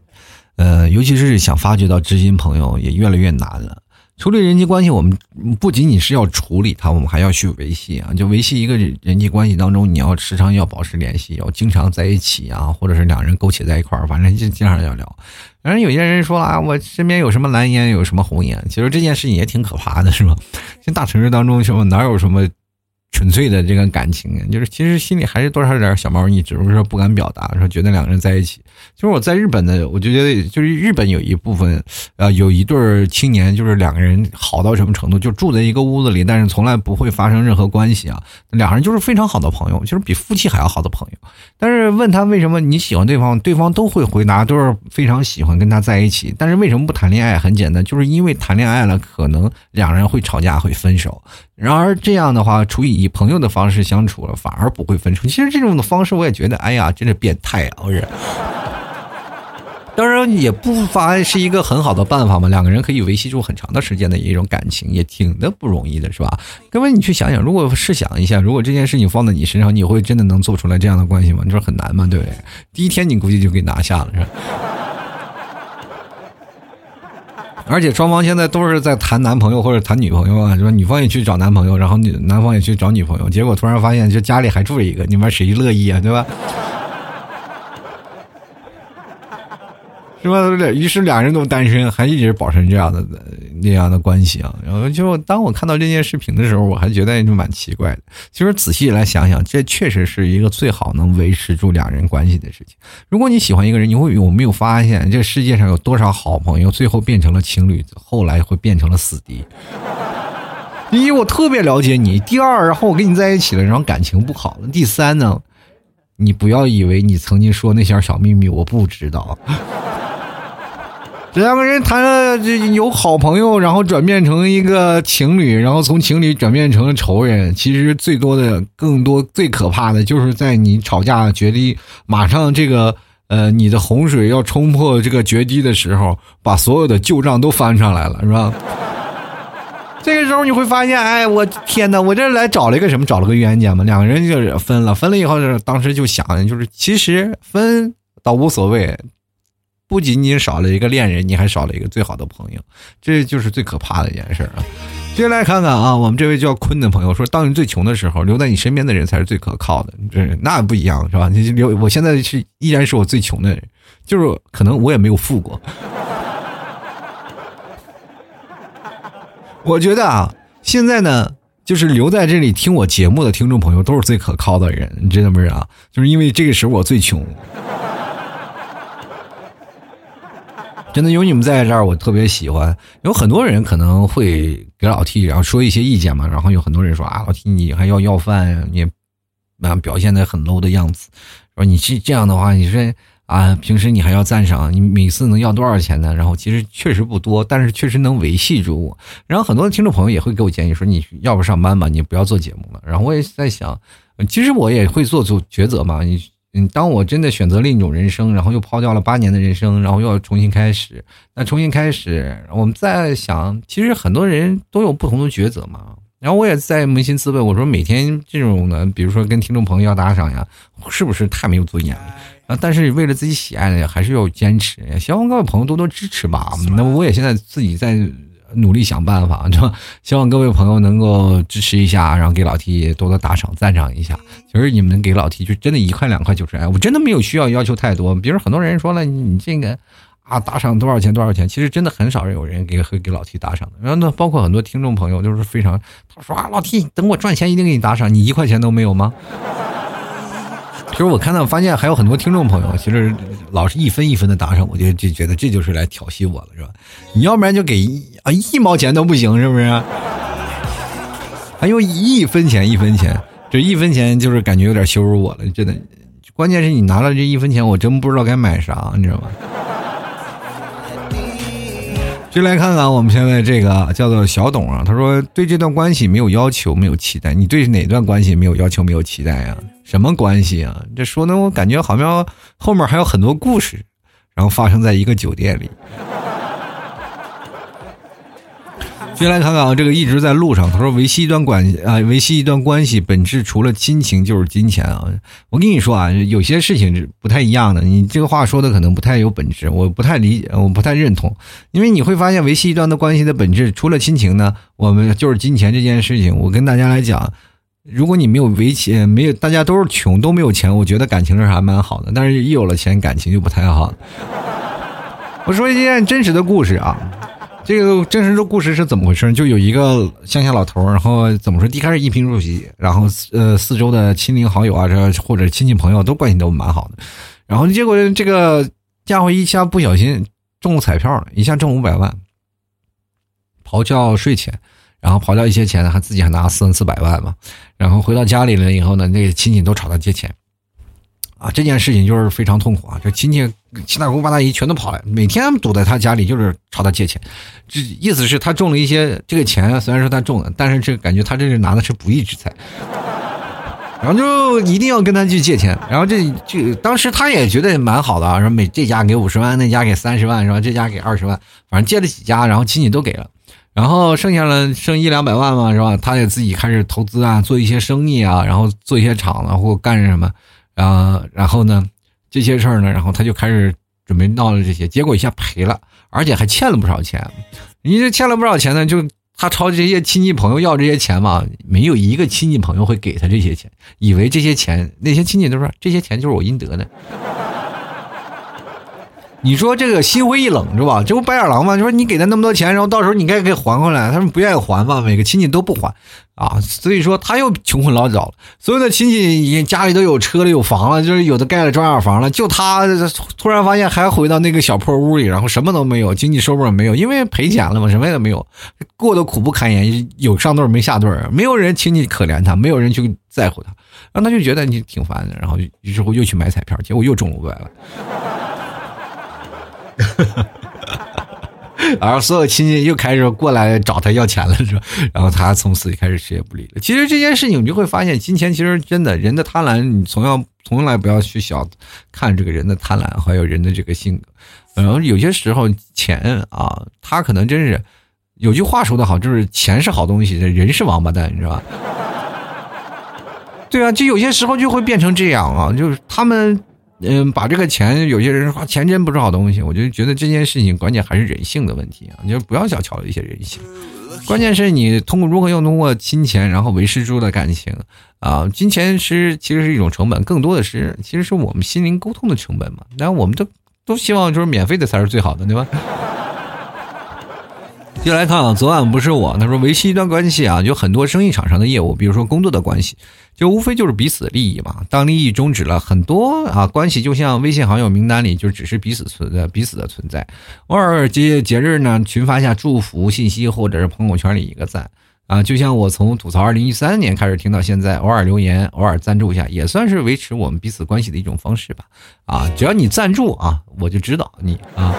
呃，尤其是想发掘到知心朋友也越来越难了。处理人际关系，我们不仅仅是要处理它，我们还要去维系啊。就维系一个人际关系当中，你要时常要保持联系，要经常在一起啊，或者是两人勾起在一块儿，反正就经常要聊。反正有些人说啊，我身边有什么蓝颜，有什么红颜，其实这件事情也挺可怕的，是吧？像大城市当中，什么哪有什么？纯粹的这个感情，就是其实心里还是多少有点小猫腻，只不过说不敢表达，说觉得两个人在一起。就是我在日本的，我就觉得就是日本有一部分，呃，有一对青年，就是两个人好到什么程度，就住在一个屋子里，但是从来不会发生任何关系啊。两人就是非常好的朋友，就是比夫妻还要好的朋友。但是问他为什么你喜欢对方，对方都会回答都是非常喜欢跟他在一起。但是为什么不谈恋爱？很简单，就是因为谈恋爱了，可能两人会吵架，会分手。然而这样的话，除以以朋友的方式相处了，反而不会分手。其实这种的方式，我也觉得，哎呀，真是变态啊！我是。当然也不乏是一个很好的办法嘛，两个人可以维系住很长的时间的一种感情，也挺的不容易的，是吧？各位，你去想想，如果试想一下，如果这件事情放在你身上，你会真的能做出来这样的关系吗？你说很难吗？对不对？第一天你估计就给拿下了，是吧？而且双方现在都是在谈男朋友或者谈女朋友啊，是吧？女方也去找男朋友，然后女男方也去找女朋友，结果突然发现，就家里还住着一个，你们谁乐意啊？对吧？是吧？于是两人都单身，还一直保持这样的那样的关系啊。然后就当我看到这件视频的时候，我还觉得就蛮奇怪的。其实仔细来想想，这确实是一个最好能维持住两人关系的事情。如果你喜欢一个人，你会有没有发现，这世界上有多少好朋友最后变成了情侣，后来会变成了死敌？第一，我特别了解你；第二，然后我跟你在一起了，然后感情不好了；第三呢，你不要以为你曾经说那些小秘密我不知道。两个人谈了，有好朋友，然后转变成一个情侣，然后从情侣转变成了仇人。其实最多的、更多、最可怕的就是在你吵架决堤，马上这个呃，你的洪水要冲破这个决堤的时候，把所有的旧账都翻上来了，是吧？这个时候你会发现，哎，我天哪，我这来找了一个什么？找了个冤家嘛。两个人就是分了，分了以后，当时就想，就是其实分倒无所谓。不仅仅少了一个恋人，你还少了一个最好的朋友，这就是最可怕的一件事啊！接下来看看啊，我们这位叫坤的朋友说，当你最穷的时候，留在你身边的人才是最可靠的。这那不一样是吧？你留，我现在是依然是我最穷的人，就是可能我也没有富过。我觉得啊，现在呢，就是留在这里听我节目的听众朋友都是最可靠的人，你知道不知道？就是因为这个时候我最穷。真的有你们在这儿，我特别喜欢。有很多人可能会给老 T 然后说一些意见嘛，然后有很多人说啊，老 T 你还要要饭，你啊表现的很 low 的样子。说你是这样的话，你说啊，平时你还要赞赏，你每次能要多少钱呢？然后其实确实不多，但是确实能维系住我。然后很多的听众朋友也会给我建议说，你要不上班吧，你不要做节目了。然后我也在想，其实我也会做出抉择嘛，你。嗯，当我真的选择另一种人生，然后又抛掉了八年的人生，然后又要重新开始，那重新开始，我们在想，其实很多人都有不同的抉择嘛。然后我也在扪心自问，我说每天这种的，比如说跟听众朋友要打赏呀，是不是太没有尊严了？啊，但是为了自己喜爱的，还是要坚持。希望各位朋友多多支持吧。那我也现在自己在。努力想办法，是吧？希望各位朋友能够支持一下，然后给老 T 多多打赏、赞赏一下。其实你们给老 T 就真的一块两块就是哎，我真的没有需要要求太多。比如很多人说了，你这个啊打赏多少钱多少钱，其实真的很少有人给会给老 T 打赏的。然后呢，包括很多听众朋友都是非常，他说啊老 T 等我赚钱一定给你打赏，你一块钱都没有吗？其实我看到发现还有很多听众朋友，其实老是一分一分的打赏，我就就觉得这就是来调戏我了，是吧？你要不然就给啊一毛钱都不行，是不是？还有一分钱一分钱，就一分钱就是感觉有点羞辱我了，真的。关键是你拿了这一分钱，我真不知道该买啥，你知道吗？就来看看我们现在这个叫做小董啊，他说对这段关系没有要求，没有期待。你对哪段关系没有要求，没有期待啊？什么关系啊？这说的我感觉好像后面还有很多故事，然后发生在一个酒店里。先来看看啊，这个一直在路上。他说维系一段关啊，维系一段关系本质除了亲情就是金钱啊。我跟你说啊，有些事情是不太一样的。你这个话说的可能不太有本质，我不太理解，我不太认同。因为你会发现维系一段的关系的本质除了亲情呢，我们就是金钱这件事情。我跟大家来讲，如果你没有维系，没有大家都是穷都没有钱，我觉得感情是还蛮好的。但是一有了钱，感情就不太好。我说一件真实的故事啊。这个真实的故事是怎么回事？就有一个乡下老头，然后怎么说？一开始一贫如洗，然后呃，四周的亲邻好友啊，这或者亲戚朋友都关系都蛮好的。然后结果这个家伙一下不小心中了彩票了，一下中五百万，刨掉税钱，然后刨掉一些钱，还自己还拿了四四百万嘛。然后回到家里了以后呢，那个亲戚都朝他借钱，啊，这件事情就是非常痛苦啊。这亲戚七大姑八大姨全都跑来，每天堵在他家里就是朝他借钱，这意思是他中了一些这个钱，虽然说他中了，但是这感觉他这是拿的是不义之财。然后就一定要跟他去借钱，然后这这当时他也觉得蛮好的啊，说每这家给五十万，那家给三十万，是吧？这家给二十万，反正借了几家，然后亲戚都给了，然后剩下了剩一两百万嘛，是吧？他也自己开始投资啊，做一些生意啊，然后做一些厂子或干什么，啊，然后呢这些事儿呢，然后他就开始准备闹了这些，结果一下赔了，而且还欠了不少钱，你这欠了不少钱呢，就。他朝这些亲戚朋友要这些钱嘛，没有一个亲戚朋友会给他这些钱，以为这些钱那些亲戚都说这些钱就是我应得的。你说这个心灰意冷是吧？这不白眼狼吗？就说你给他那么多钱，然后到时候你该给还回来，他们不愿意还嘛，每个亲戚都不还啊，所以说他又穷困潦倒了。所有的亲戚家里都有车了有房了，就是有的盖了砖瓦房了，就他突然发现还回到那个小破屋里，然后什么都没有，经济收入也没有，因为赔钱了嘛，什么也没有，过得苦不堪言，有上顿没下顿，没有人亲戚可怜他，没有人去在乎他，然后他就觉得你挺烦的，然后于是乎又去买彩票，结果又中了五百万。然后所有亲戚又开始过来找他要钱了，是吧？然后他从此就开始谁也不理了。其实这件事情，你就会发现，金钱其实真的人的贪婪，你从要从来不要去小看这个人的贪婪，还有人的这个性格。然后有些时候，钱啊，他可能真是有句话说的好，就是钱是好东西，人是王八蛋，你知道吧？对啊，就有些时候就会变成这样啊，就是他们。嗯，把这个钱，有些人说钱真不是好东西，我就觉得这件事情关键还是人性的问题啊，你就不要小瞧了一些人性。关键是你通过如何用通过金钱，然后维持住的感情啊，金钱是其实是一种成本，更多的是其实是我们心灵沟通的成本嘛。那我们都都希望就是免费的才是最好的，对吧？接下来看啊，昨晚不是我，他说维系一段关系啊，有很多生意场上的业务，比如说工作的关系，就无非就是彼此的利益嘛。当利益终止了，很多啊关系就像微信好友名单里就只是彼此存在彼此的存在。偶尔节节日呢，群发下祝福信息，或者是朋友圈里一个赞啊，就像我从吐槽二零一三年开始听到现在，偶尔留言，偶尔赞助一下，也算是维持我们彼此关系的一种方式吧。啊，只要你赞助啊，我就知道你啊。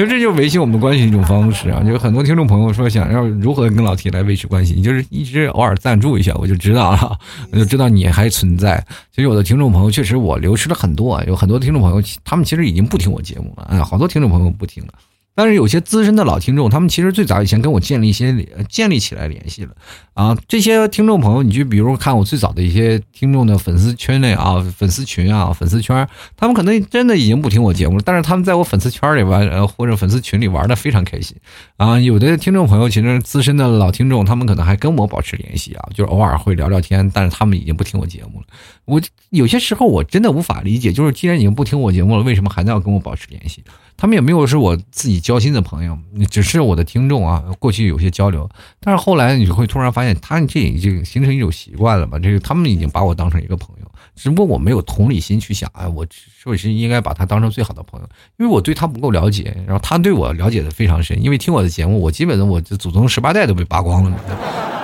其实这就是维系我们关系一种方式啊！就很多听众朋友说想要如何跟老铁来维持关系，你就是一直偶尔赞助一下，我就知道了，我就知道你还存在。其实有的听众朋友确实我流失了很多，有很多听众朋友他们其实已经不听我节目了，哎，好多听众朋友不听了。但是有些资深的老听众，他们其实最早以前跟我建立一些建立起来联系了啊。这些听众朋友，你就比如看我最早的一些听众的粉丝圈内啊，粉丝群啊，粉丝圈，他们可能真的已经不听我节目了，但是他们在我粉丝圈里玩呃或者粉丝群里玩的非常开心啊。有的听众朋友其实资深的老听众，他们可能还跟我保持联系啊，就是偶尔会聊聊天，但是他们已经不听我节目了。我有些时候我真的无法理解，就是既然已经不听我节目了，为什么还要跟我保持联系？他们也没有是我自己交心的朋友，只是我的听众啊。过去有些交流，但是后来你会突然发现，他这已经形成一种习惯了吧？这个他们已经把我当成一个朋友，只不过我没有同理心去想，哎，我是不是应该把他当成最好的朋友？因为我对他不够了解，然后他对我了解的非常深。因为听我的节目，我基本的我祖宗十八代都被扒光了。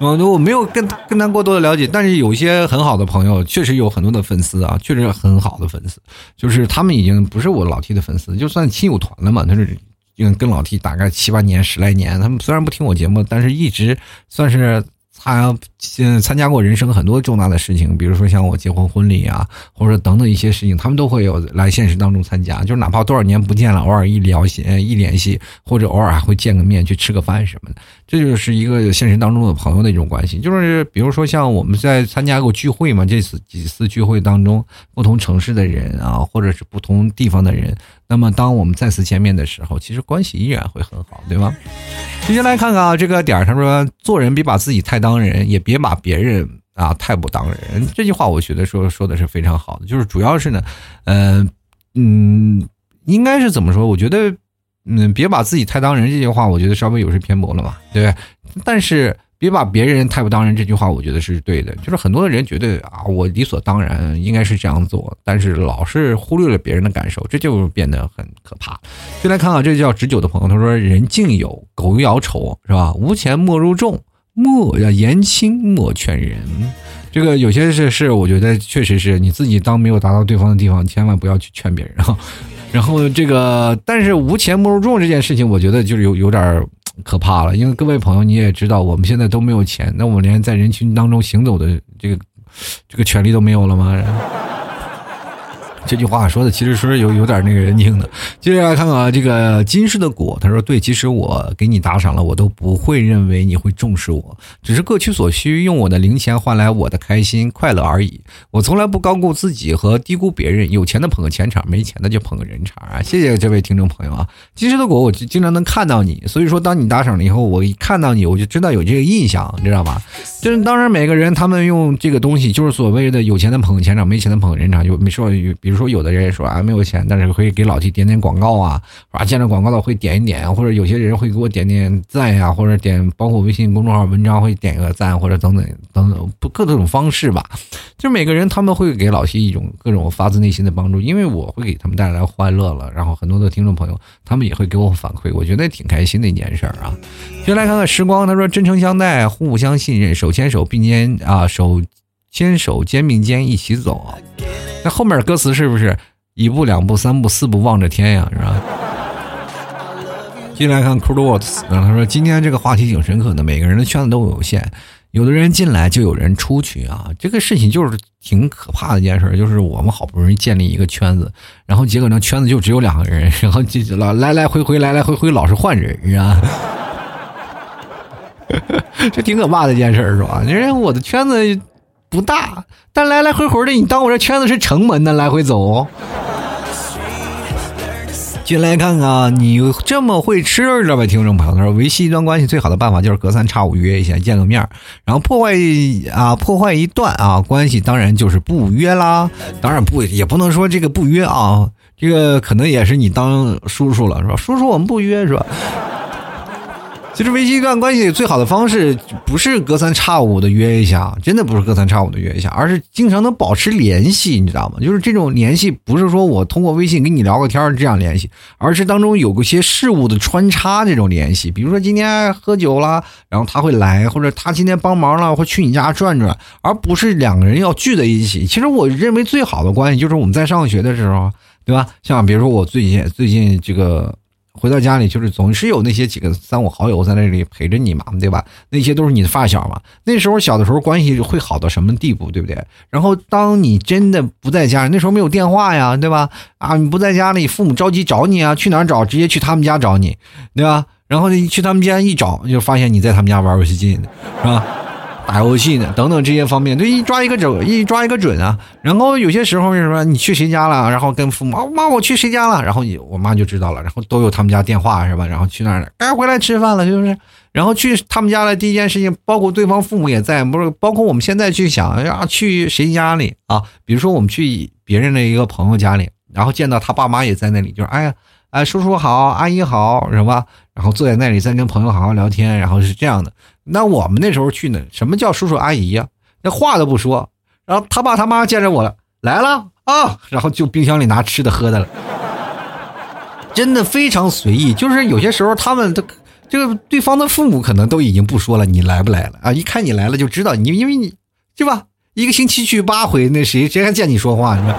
嗯，我没有跟跟他过多的了解，但是有一些很好的朋友，确实有很多的粉丝啊，确实很好的粉丝，就是他们已经不是我老 T 的粉丝，就算亲友团了嘛。他是跟跟老 T 大概七八年、十来年，他们虽然不听我节目，但是一直算是。他嗯参加过人生很多重大的事情，比如说像我结婚婚礼啊，或者等等一些事情，他们都会有来现实当中参加。就哪怕多少年不见了，偶尔一聊一联系，或者偶尔还会见个面去吃个饭什么的，这就是一个现实当中的朋友的一种关系。就是比如说像我们在参加过聚会嘛，这次几次聚会当中，不同城市的人啊，或者是不同地方的人。那么，当我们再次见面的时候，其实关系依然会很好，对吧？接下来看看啊，这个点儿，他说：“做人别把自己太当人，也别把别人啊太不当人。”这句话我觉得说说的是非常好的，就是主要是呢，嗯嗯，应该是怎么说？我觉得，嗯，别把自己太当人这句话，我觉得稍微有些偏颇了嘛，对不对？但是。别把别人太不当人，这句话我觉得是对的。就是很多的人觉得啊，我理所当然应该是这样做，但是老是忽略了别人的感受，这就变得很可怕。就来看看这叫直酒的朋友，他说：“人敬友，狗咬丑，是吧？无钱莫入众，莫要言轻莫劝人。”这个有些事是，我觉得确实是你自己当没有达到对方的地方，千万不要去劝别人。然后这个，但是无钱不入众这件事情，我觉得就是有有点可怕了。因为各位朋友，你也知道，我们现在都没有钱，那我们连在人群当中行走的这个这个权利都没有了吗？这句话说的其实说是有有点那个人性的。接下来看看啊，这个金氏的果，他说：“对，其实我给你打赏了，我都不会认为你会重视我，只是各取所需，用我的零钱换来我的开心快乐而已。我从来不高估自己和低估别人，有钱的捧个钱场，没钱的就捧个人场啊！谢谢这位听众朋友啊，金氏的果，我就经常能看到你，所以说当你打赏了以后，我一看到你，我就知道有这个印象，知道吧？就是当然每个人他们用这个东西，就是所谓的有钱的捧个钱场，没钱的捧个人场，就没说比如。说有的人说啊没有钱，但是会给老弟点点广告啊，啊见着广告的会点一点，或者有些人会给我点点赞呀，或者点包括微信公众号文章会点个赞，或者等等等等不各种方式吧。就每个人他们会给老弟一种各种发自内心的帮助，因为我会给他们带来欢乐了，然后很多的听众朋友他们也会给我反馈，我觉得挺开心的一件事儿啊。先来看看时光，他说真诚相待，互相信任，手牵手并肩啊，手牵手肩并肩一起走。那后面歌词是不是一步两步三步四步望着天呀？是吧？进来看 Cold Words，然后他说今天这个话题挺深刻的，每个人的圈子都有限，有的人进来就有人出去啊，这个事情就是挺可怕的一件事，就是我们好不容易建立一个圈子，然后结果那圈子就只有两个人，然后就老来来回回来来回回老是换人，是吧？这挺可怕的一件事，是吧？因为我的圈子。不大，但来来回回的，你当我这圈子是城门呢？来回走。进来看看啊，你这么会吃，这位听众朋友他说，维系一段关系最好的办法就是隔三差五约一下，见个面然后破坏啊，破坏一段啊关系，当然就是不约啦。当然不，也不能说这个不约啊，这个可能也是你当叔叔了，是吧？叔叔，我们不约，是吧？其实维系一段关系最好的方式，不是隔三差五的约一下，真的不是隔三差五的约一下，而是经常能保持联系，你知道吗？就是这种联系，不是说我通过微信跟你聊个天这样联系，而是当中有个些事物的穿插这种联系。比如说今天喝酒了，然后他会来，或者他今天帮忙了，会去你家转转，而不是两个人要聚在一起。其实我认为最好的关系就是我们在上学的时候，对吧？像比如说我最近最近这个。回到家里，就是总是有那些几个三五好友在那里陪着你嘛，对吧？那些都是你的发小嘛。那时候小的时候关系会好到什么地步，对不对？然后当你真的不在家，那时候没有电话呀，对吧？啊，你不在家里，父母着急找你啊，去哪儿找？直接去他们家找你，对吧？然后你去他们家一找，就发现你在他们家玩游戏机，是吧？打游戏呢，等等这些方面，就一抓一个准，一抓一个准啊。然后有些时候是什么？你去谁家了？然后跟父母啊妈，我去谁家了？然后你我妈就知道了，然后都有他们家电话是吧？然后去那儿了，该回来吃饭了，是不是？然后去他们家了，第一件事情，包括对方父母也在，不是？包括我们现在去想呀去谁家里啊？比如说我们去别人的一个朋友家里，然后见到他爸妈也在那里，就是哎呀，哎叔叔好，阿姨好，是吧？然后坐在那里再跟朋友好好聊天，然后是这样的。那我们那时候去呢，什么叫叔叔阿姨呀？那话都不说，然后他爸他妈见着我了，来了啊，然后就冰箱里拿吃的喝的了，真的非常随意。就是有些时候他们都，这个对方的父母可能都已经不说了，你来不来了啊？一看你来了就知道你，因为你对吧？一个星期去八回，那谁谁还见你说话？你说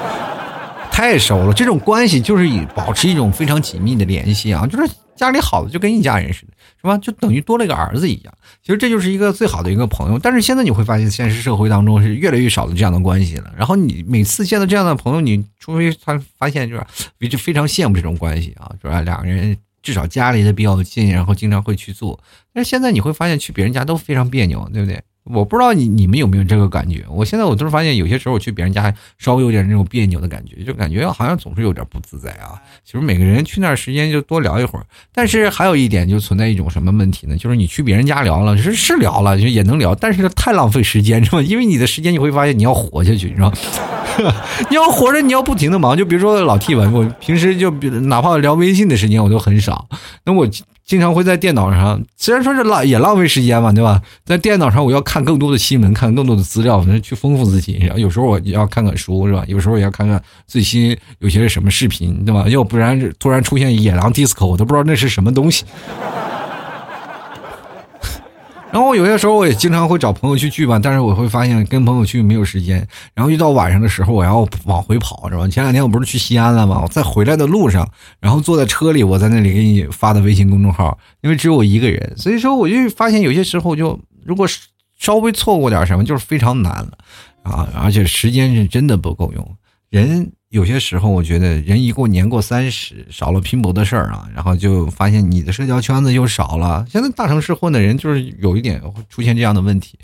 太熟了，这种关系就是以保持一种非常紧密的联系啊，就是家里好的就跟一家人似的。是吧？就等于多了一个儿子一样。其实这就是一个最好的一个朋友。但是现在你会发现，现实社会当中是越来越少的这样的关系了。然后你每次见到这样的朋友，你除非他发现就是就非常羡慕这种关系啊，是吧？两个人至少家离得比较近，然后经常会去做。但是现在你会发现，去别人家都非常别扭，对不对？我不知道你你们有没有这个感觉？我现在我都是发现，有些时候我去别人家稍微有点那种别扭的感觉，就感觉好像总是有点不自在啊。其实每个人去那儿时间就多聊一会儿，但是还有一点就存在一种什么问题呢？就是你去别人家聊了，是是聊了，就也能聊，但是太浪费时间，是吧？因为你的时间你会发现你要活下去，你知道吧？你要活着，你要不停的忙。就比如说老 T 吧，我平时就比哪怕聊微信的时间我都很少，那我。经常会在电脑上，虽然说是浪也浪费时间嘛，对吧？在电脑上我要看更多的新闻，看更多的资料，去丰富自己。然后有时候我要看看书，是吧？有时候也要看看最新有些什么视频，对吧？要不然突然出现野狼 disco，我都不知道那是什么东西。然后我有些时候我也经常会找朋友去聚吧，但是我会发现跟朋友去没有时间。然后一到晚上的时候，我要往回跑，是吧？前两天我不是去西安了吗？我在回来的路上，然后坐在车里，我在那里给你发的微信公众号，因为只有我一个人，所以说我就发现有些时候就如果稍微错过点什么，就是非常难了啊！而且时间是真的不够用，人。有些时候，我觉得人一过年过三十，少了拼搏的事儿啊，然后就发现你的社交圈子又少了。现在大城市混的人就是有一点出现这样的问题：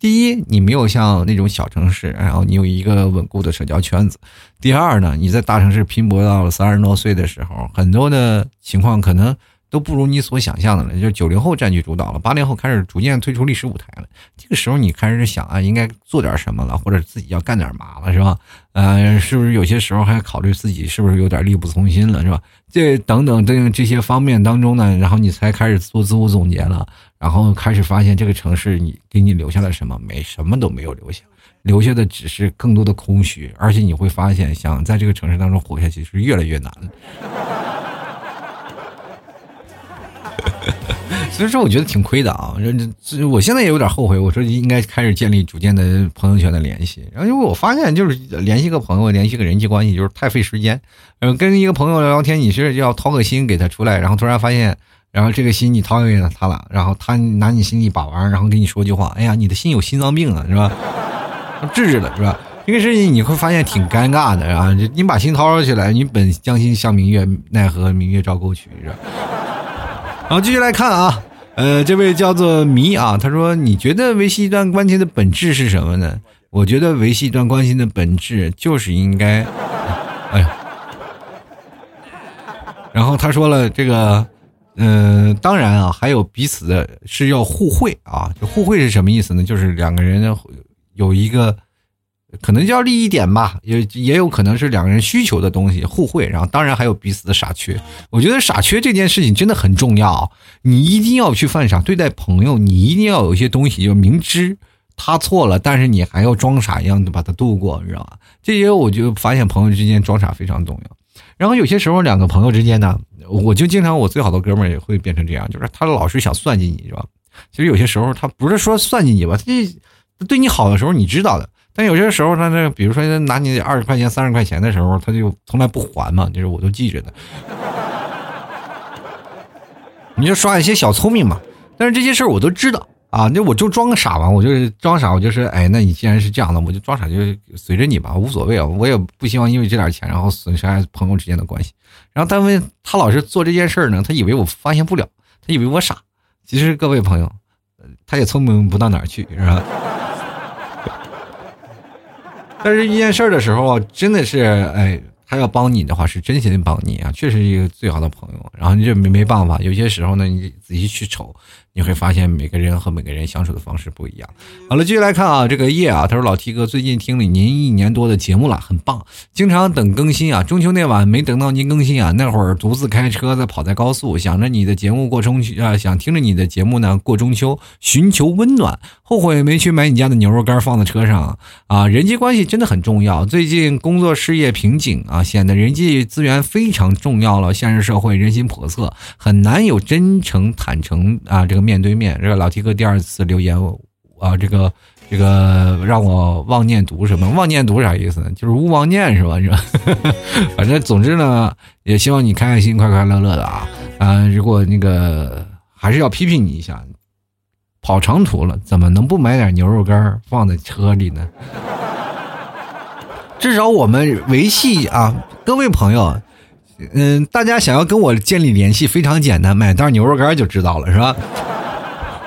第一，你没有像那种小城市，然后你有一个稳固的社交圈子；第二呢，你在大城市拼搏到了三十多岁的时候，很多的情况可能。都不如你所想象的了，就九零后占据主导了，八零后开始逐渐退出历史舞台了。这个时候你开始想啊，应该做点什么了，或者自己要干点嘛了，是吧？呃，是不是有些时候还考虑自己是不是有点力不从心了，是吧？这等等等这些方面当中呢，然后你才开始做自我总结了，然后开始发现这个城市你给你留下了什么？没什么都没有留下，留下的只是更多的空虚，而且你会发现，想在这个城市当中活下去是越来越难了。所以说，我觉得挺亏的啊！这这我现在也有点后悔。我说应该开始建立逐渐的朋友圈的联系。然后因为我发现，就是联系个朋友，联系个人际关系，就是太费时间。嗯，跟一个朋友聊聊天，你是要掏个心给他出来，然后突然发现，然后这个心你掏给了他了，然后他拿你心里把玩，然后跟你说句话：“哎呀，你的心有心脏病啊，是吧？”治治了，是吧？这个事情你会发现挺尴尬的啊！你把心掏出去了，你本将心向明月，奈何明月照沟渠，是吧？好，继续来看啊，呃，这位叫做迷啊，他说：“你觉得维系一段关系的本质是什么呢？”我觉得维系一段关系的本质就是应该，哎呀，然后他说了这个，嗯，当然啊，还有彼此的是要互惠啊，互惠是什么意思呢？就是两个人有一个。可能叫利益点吧，也也有可能是两个人需求的东西互惠，然后当然还有彼此的傻缺。我觉得傻缺这件事情真的很重要，你一定要去犯傻。对待朋友，你一定要有一些东西，就明知他错了，但是你还要装傻一样的把他度过，你知道吧？这些我就发现朋友之间装傻非常重要。然后有些时候两个朋友之间呢，我就经常我最好的哥们儿也会变成这样，就是他老是想算计你，是吧？其实有些时候他不是说算计你吧，他对你好的时候你知道的。但有些时候，他这比如说拿你二十块钱、三十块钱的时候，他就从来不还嘛，就是我都记着的。你就耍一些小聪明嘛，但是这些事儿我都知道啊，那我就装个傻嘛，我就装傻，我就说，哎，那你既然是这样的，我就装傻，就随着你吧，无所谓啊，我也不希望因为这点钱然后损伤朋友之间的关系。然后单位他老是做这件事儿呢，他以为我发现不了，他以为我傻，其实各位朋友，他也聪明不到哪儿去，是吧？但是一件事儿的时候，真的是，哎，他要帮你的话，是真心的帮你啊，确实一个最好的朋友。然后你就没没办法，有些时候呢，你仔细去瞅。你会发现每个人和每个人相处的方式不一样。好了，继续来看啊，这个叶啊，他说老 T 哥最近听了您一年多的节目了，很棒，经常等更新啊。中秋那晚没等到您更新啊，那会儿独自开车在跑在高速，想着你的节目过中秋啊，想听着你的节目呢过中秋，寻求温暖，后悔没去买你家的牛肉干放在车上啊。人际关系真的很重要，最近工作事业瓶颈啊，显得人际资源非常重要了。现实社会人心叵测，很难有真诚坦诚啊这个。面对面，这个老提哥第二次留言，啊，这个这个让我忘念读什么？忘念读啥意思呢？就是勿忘念是吧？是吧？反正总之呢，也希望你开开心、快快乐乐的啊啊！如果那个还是要批评你一下，跑长途了，怎么能不买点牛肉干放在车里呢？至少我们维系啊，各位朋友，嗯，大家想要跟我建立联系非常简单，买袋牛肉干就知道了，是吧？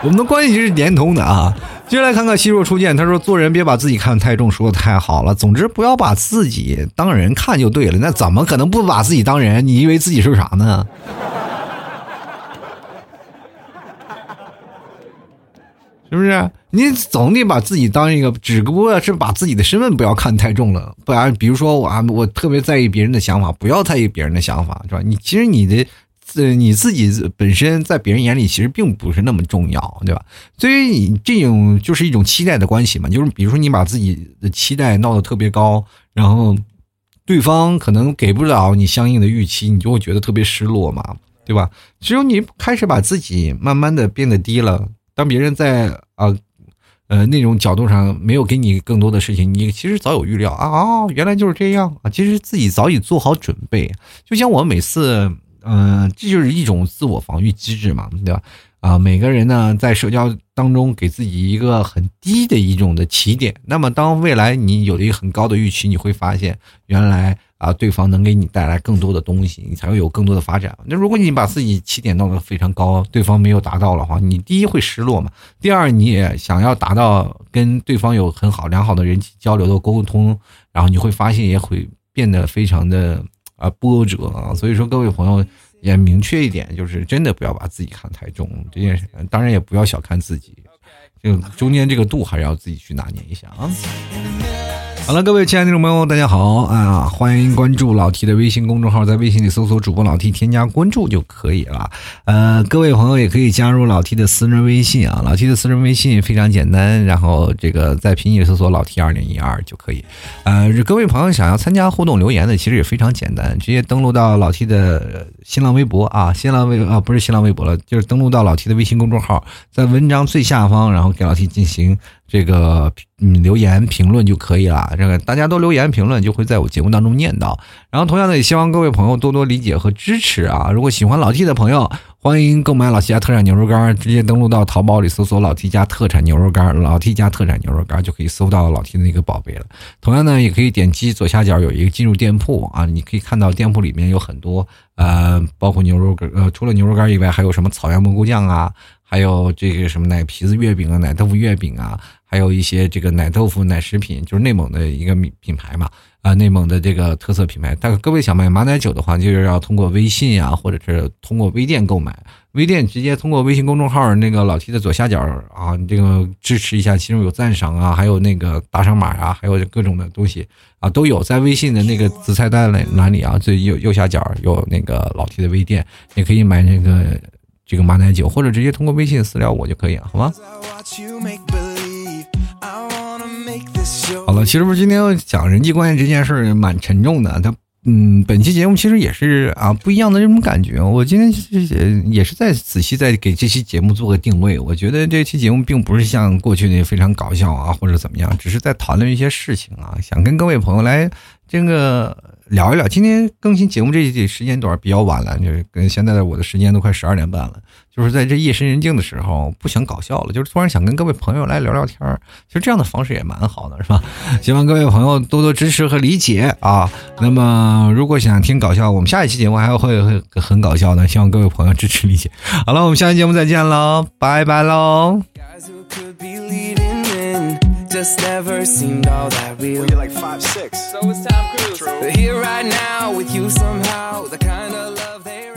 我们的关系是连通的啊！接下来看看西若初见，他说：“做人别把自己看得太重，说的太好了。总之不要把自己当人看就对了。那怎么可能不把自己当人？你以为自己是啥呢？是不是？你总得把自己当一个，只不过是把自己的身份不要看太重了。不然，比如说我啊，我特别在意别人的想法，不要在意别人的想法，是吧？你其实你的。”呃，你自己本身在别人眼里其实并不是那么重要，对吧？所以你这种就是一种期待的关系嘛，就是比如说你把自己的期待闹得特别高，然后对方可能给不了你相应的预期，你就会觉得特别失落嘛，对吧？只有你开始把自己慢慢的变得低了，当别人在啊。呃，那种角度上没有给你更多的事情，你其实早有预料啊，哦，原来就是这样啊，其实自己早已做好准备。就像我每次，嗯，这就是一种自我防御机制嘛，对吧？啊，每个人呢，在社交当中给自己一个很低的一种的起点，那么当未来你有了一个很高的预期，你会发现原来。啊，对方能给你带来更多的东西，你才会有更多的发展。那如果你把自己起点弄得非常高，对方没有达到的话，你第一会失落嘛，第二你也想要达到跟对方有很好良好的人际交流的沟通，然后你会发现也会变得非常的啊波折啊。所以说，各位朋友也明确一点，就是真的不要把自己看太重这件事，当然也不要小看自己，这个中间这个度还是要自己去拿捏一下啊。好了，各位亲爱的听众朋友，大家好啊！欢迎关注老 T 的微信公众号，在微信里搜索主播老 T，添加关注就可以了。呃，各位朋友也可以加入老 T 的私人微信啊，老 T 的私人微信非常简单，然后这个在拼音里搜索老 T 二零一二就可以。呃，各位朋友想要参加互动留言的，其实也非常简单，直接登录到老 T 的新浪微博啊，新浪微啊不是新浪微博了，就是登录到老 T 的微信公众号，在文章最下方，然后给老 T 进行。这个嗯留言评论就可以了，这个大家都留言评论就会在我节目当中念到。然后同样的也希望各位朋友多多理解和支持啊！如果喜欢老 T 的朋友，欢迎购买老 T 家特产牛肉干，直接登录到淘宝里搜索老 T 家特产牛肉干，老 T 家特产牛肉干就可以搜到老 T 的那个宝贝了。同样呢，也可以点击左下角有一个进入店铺啊，你可以看到店铺里面有很多呃，包括牛肉干呃，除了牛肉干以外，还有什么草原蘑菇酱啊，还有这个什么奶皮子月饼啊，奶豆腐月饼啊。还有一些这个奶豆腐、奶食品，就是内蒙的一个品牌嘛，啊，内蒙的这个特色品牌。但各位想买马奶酒的话，就是要通过微信呀，或者是通过微店购买。微店直接通过微信公众号那个老 T 的左下角啊，这个支持一下，其中有赞赏啊，还有那个打赏码啊，还有各种的东西啊，都有在微信的那个子菜单栏里啊，最右右下角有那个老 T 的微店，也可以买那个这个马奶酒，或者直接通过微信私聊我就可以了，好吗？好了，其实不是今天要讲人际关系这件事儿蛮沉重的。他，嗯，本期节目其实也是啊不一样的这种感觉。我今天是也是在仔细在给这期节目做个定位。我觉得这期节目并不是像过去那非常搞笑啊或者怎么样，只是在讨论一些事情啊，想跟各位朋友来这个聊一聊。今天更新节目这时间段比较晚了，就是跟现在的我的时间都快十二点半了。就是在这夜深人静的时候，不想搞笑了，就是突然想跟各位朋友来聊聊天儿。其实这样的方式也蛮好的，是吧？希望各位朋友多多支持和理解啊。那么，如果想听搞笑，我们下一期节目还会会很搞笑的，希望各位朋友支持理解。好了，我们下期节目再见喽，拜拜喽。just never seemed all that real. Well, you're like five six. So it's Tom Cruise. But here right now with you somehow, the kind of love they.